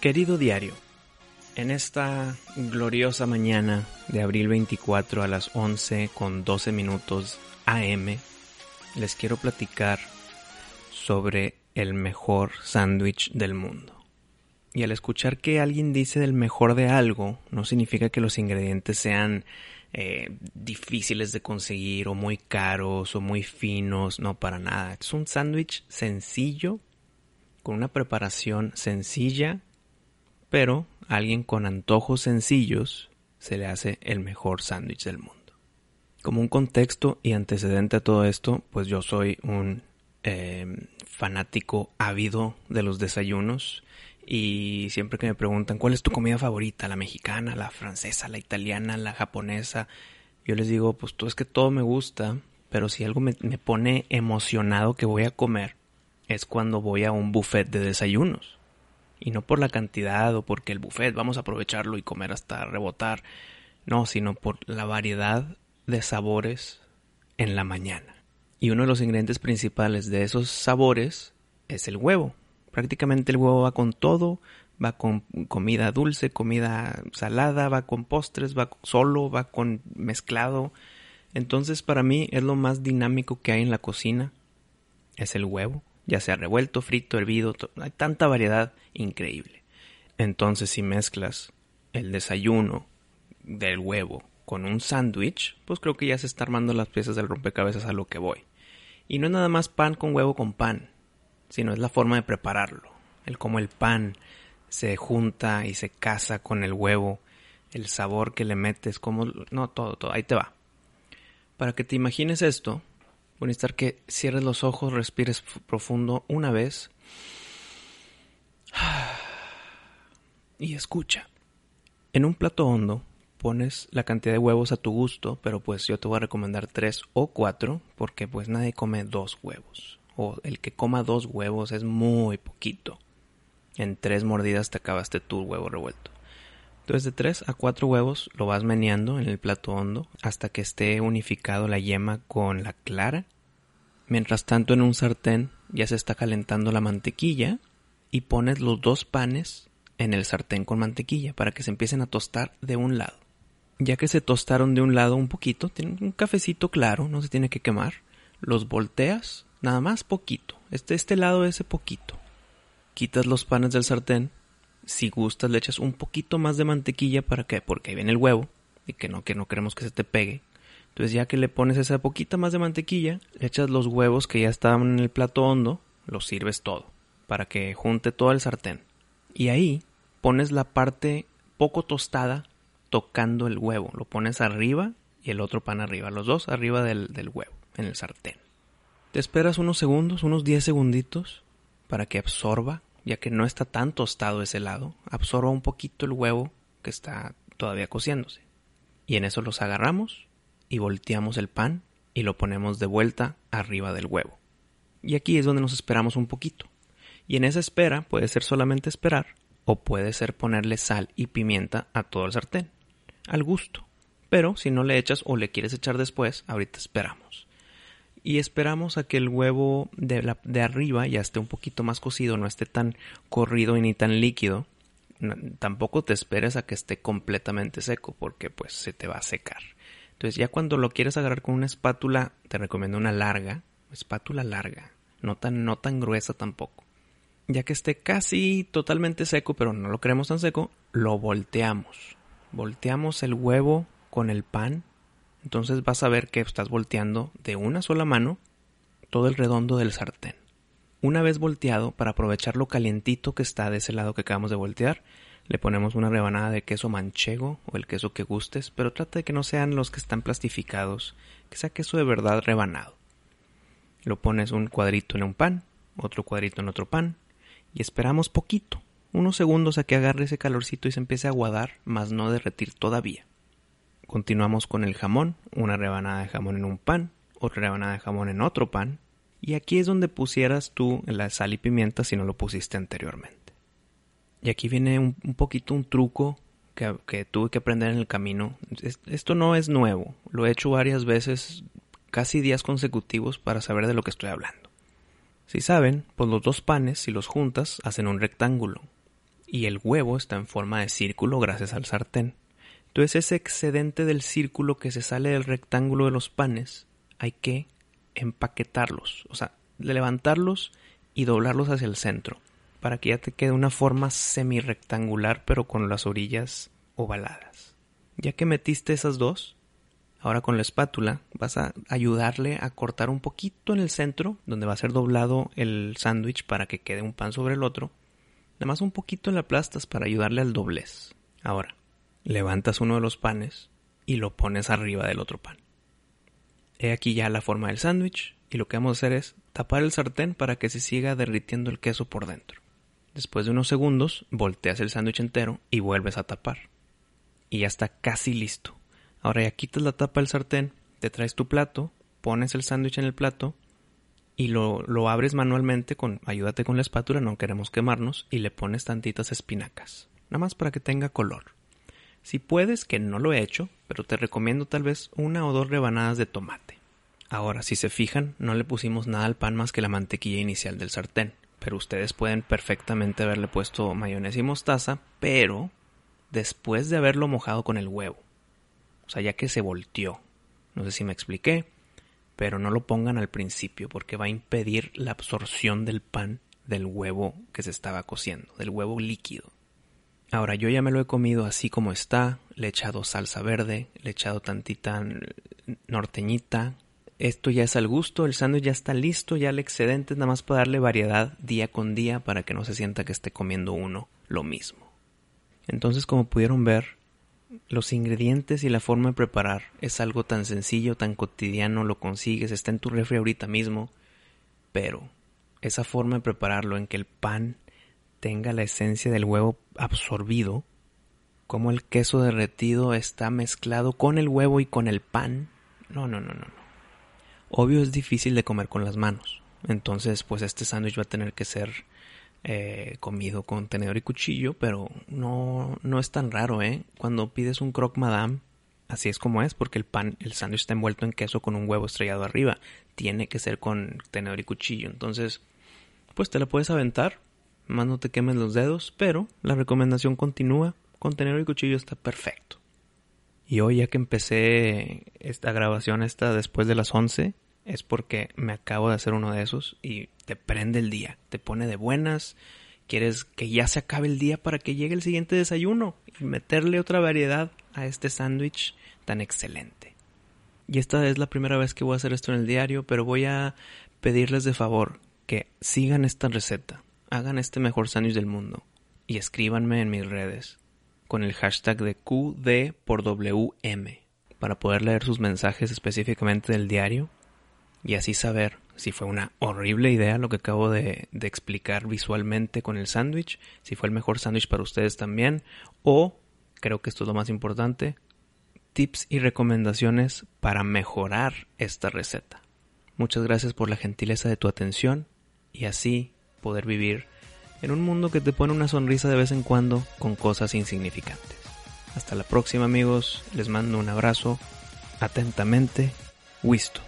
Querido diario, en esta gloriosa mañana de abril 24 a las 11 con 12 minutos AM, les quiero platicar sobre el mejor sándwich del mundo. Y al escuchar que alguien dice del mejor de algo, no significa que los ingredientes sean eh, difíciles de conseguir o muy caros o muy finos, no para nada. Es un sándwich sencillo, con una preparación sencilla pero alguien con antojos sencillos se le hace el mejor sándwich del mundo. Como un contexto y antecedente a todo esto, pues yo soy un em, fanático ávido de los desayunos y siempre que me preguntan cuál es tu comida favorita, la mexicana, la francesa, la italiana, la japonesa, yo les digo, pues todo es que todo me gusta, pero si algo me, me pone emocionado que voy a comer, es cuando voy a un buffet de desayunos y no por la cantidad o porque el buffet vamos a aprovecharlo y comer hasta rebotar, no, sino por la variedad de sabores en la mañana. Y uno de los ingredientes principales de esos sabores es el huevo. Prácticamente el huevo va con todo, va con comida dulce, comida salada, va con postres, va solo, va con mezclado. Entonces para mí es lo más dinámico que hay en la cocina, es el huevo ya sea revuelto, frito, hervido, hay tanta variedad increíble. Entonces si mezclas el desayuno del huevo con un sándwich, pues creo que ya se está armando las piezas del rompecabezas a lo que voy. Y no es nada más pan con huevo con pan, sino es la forma de prepararlo, el cómo el pan se junta y se casa con el huevo, el sabor que le metes, como no todo, todo, ahí te va. Para que te imagines esto, Voy a necesitar que cierres los ojos, respires profundo una vez. Y escucha. En un plato hondo pones la cantidad de huevos a tu gusto, pero pues yo te voy a recomendar tres o cuatro, porque pues nadie come dos huevos. O el que coma dos huevos es muy poquito. En tres mordidas te acabaste tu huevo revuelto. Entonces de 3 a 4 huevos lo vas meneando en el plato hondo hasta que esté unificado la yema con la clara. Mientras tanto en un sartén ya se está calentando la mantequilla y pones los dos panes en el sartén con mantequilla para que se empiecen a tostar de un lado. Ya que se tostaron de un lado un poquito, tienen un cafecito claro, no se tiene que quemar, los volteas nada más poquito, este, este lado ese poquito. Quitas los panes del sartén si gustas, le echas un poquito más de mantequilla para que, porque ahí viene el huevo y que no, que no queremos que se te pegue. Entonces, ya que le pones esa poquita más de mantequilla, le echas los huevos que ya estaban en el plato hondo, los sirves todo para que junte todo el sartén. Y ahí pones la parte poco tostada tocando el huevo. Lo pones arriba y el otro pan arriba. Los dos arriba del, del huevo, en el sartén. Te esperas unos segundos, unos 10 segunditos, para que absorba ya que no está tan tostado ese lado, absorba un poquito el huevo que está todavía cociéndose. Y en eso los agarramos y volteamos el pan y lo ponemos de vuelta arriba del huevo. Y aquí es donde nos esperamos un poquito. Y en esa espera puede ser solamente esperar o puede ser ponerle sal y pimienta a todo el sartén, al gusto. Pero si no le echas o le quieres echar después, ahorita esperamos y esperamos a que el huevo de, la, de arriba ya esté un poquito más cocido, no esté tan corrido ni tan líquido. tampoco te esperes a que esté completamente seco porque pues se te va a secar. Entonces ya cuando lo quieres agarrar con una espátula, te recomiendo una larga, espátula larga, no tan, no tan gruesa tampoco. Ya que esté casi totalmente seco, pero no lo queremos tan seco, lo volteamos. Volteamos el huevo con el pan entonces vas a ver que estás volteando de una sola mano todo el redondo del sartén. Una vez volteado, para aprovechar lo calientito que está de ese lado que acabamos de voltear, le ponemos una rebanada de queso manchego o el queso que gustes, pero trata de que no sean los que están plastificados, que sea queso de verdad rebanado. Lo pones un cuadrito en un pan, otro cuadrito en otro pan, y esperamos poquito, unos segundos a que agarre ese calorcito y se empiece a aguadar, mas no derretir todavía. Continuamos con el jamón, una rebanada de jamón en un pan, otra rebanada de jamón en otro pan, y aquí es donde pusieras tú la sal y pimienta si no lo pusiste anteriormente. Y aquí viene un, poquito un truco que, que, tuve que aprender en el camino. Esto no es nuevo, lo he hecho varias veces, casi días consecutivos para saber de lo que estoy hablando. Si saben, pues los dos panes, si los juntas, hacen un rectángulo. y el huevo está en forma de círculo gracias al sartén. Entonces ese excedente del círculo que se sale del rectángulo de los panes hay que empaquetarlos, o sea, levantarlos y doblarlos hacia el centro para que ya te quede una forma semi-rectangular pero con las orillas ovaladas. Ya que metiste esas dos, ahora con la espátula vas a ayudarle a cortar un poquito en el centro donde va a ser doblado el sándwich para que quede un pan sobre el otro. Nada más un poquito en la aplastas para ayudarle al doblez. Ahora, levantas uno de los panes y lo pones arriba del otro pan. He aquí ya la forma del sándwich y lo que vamos a hacer es tapar el sartén para que se siga derritiendo el queso por dentro. Después de unos segundos, volteas el sándwich entero y vuelves a tapar. Y ya está casi listo. Ahora ya quitas la tapa del sartén, te traes tu plato, pones el sándwich en el plato y lo, lo, abres manualmente con ayúdate con la espátula, no queremos quemarnos, y le pones tantitas espinacas, nada más para que tenga color. Si puedes, que no lo he hecho, pero te recomiendo tal vez una o dos rebanadas de tomate. Ahora, si se fijan, no le pusimos nada al pan más que la mantequilla inicial del sartén pero ustedes pueden perfectamente haberle puesto mayonesa y mostaza, pero después de haberlo mojado con el huevo. O sea, ya que se volteó. No sé si me expliqué, pero no lo pongan al principio porque va a impedir la absorción del pan del huevo que se estaba cociendo, del huevo líquido. Ahora yo ya me lo he comido así como está, le he echado salsa verde, le he echado tantita norteñita, esto ya es al gusto, el sándwich ya está listo, ya el excedente es nada más para darle variedad día con día para que no se sienta que esté comiendo uno lo mismo. Entonces, como pudieron ver, los ingredientes y la forma de preparar es algo tan sencillo, tan cotidiano, lo consigues, está en tu refri ahorita mismo, pero esa forma de prepararlo en que el pan tenga la esencia del huevo absorbido, como el queso derretido está mezclado con el huevo y con el pan. No, no, no, no. Obvio es difícil de comer con las manos. Entonces, pues este sándwich va a tener que ser eh, comido con tenedor y cuchillo, pero no, no es tan raro, ¿eh? Cuando pides un croque madame, así es como es, porque el pan, el sándwich está envuelto en queso con un huevo estrellado arriba. Tiene que ser con tenedor y cuchillo. Entonces, pues te la puedes aventar, más no te quemes los dedos, pero la recomendación continúa. Con tenedor y cuchillo está perfecto. Y hoy ya que empecé esta grabación esta después de las 11, es porque me acabo de hacer uno de esos y te prende el día, te pone de buenas, quieres que ya se acabe el día para que llegue el siguiente desayuno y meterle otra variedad a este sándwich tan excelente. Y esta es la primera vez que voy a hacer esto en el diario, pero voy a pedirles de favor que sigan esta receta, hagan este mejor sándwich del mundo y escríbanme en mis redes con el hashtag de QD por WM para poder leer sus mensajes específicamente del diario y así saber si fue una horrible idea lo que acabo de, de explicar visualmente con el sándwich, si fue el mejor sándwich para ustedes también, o, creo que esto es lo más importante, tips y recomendaciones para mejorar esta receta. Muchas gracias por la gentileza de tu atención y así poder vivir en un mundo que te pone una sonrisa de vez en cuando con cosas insignificantes. Hasta la próxima amigos, les mando un abrazo. Atentamente, Wisto.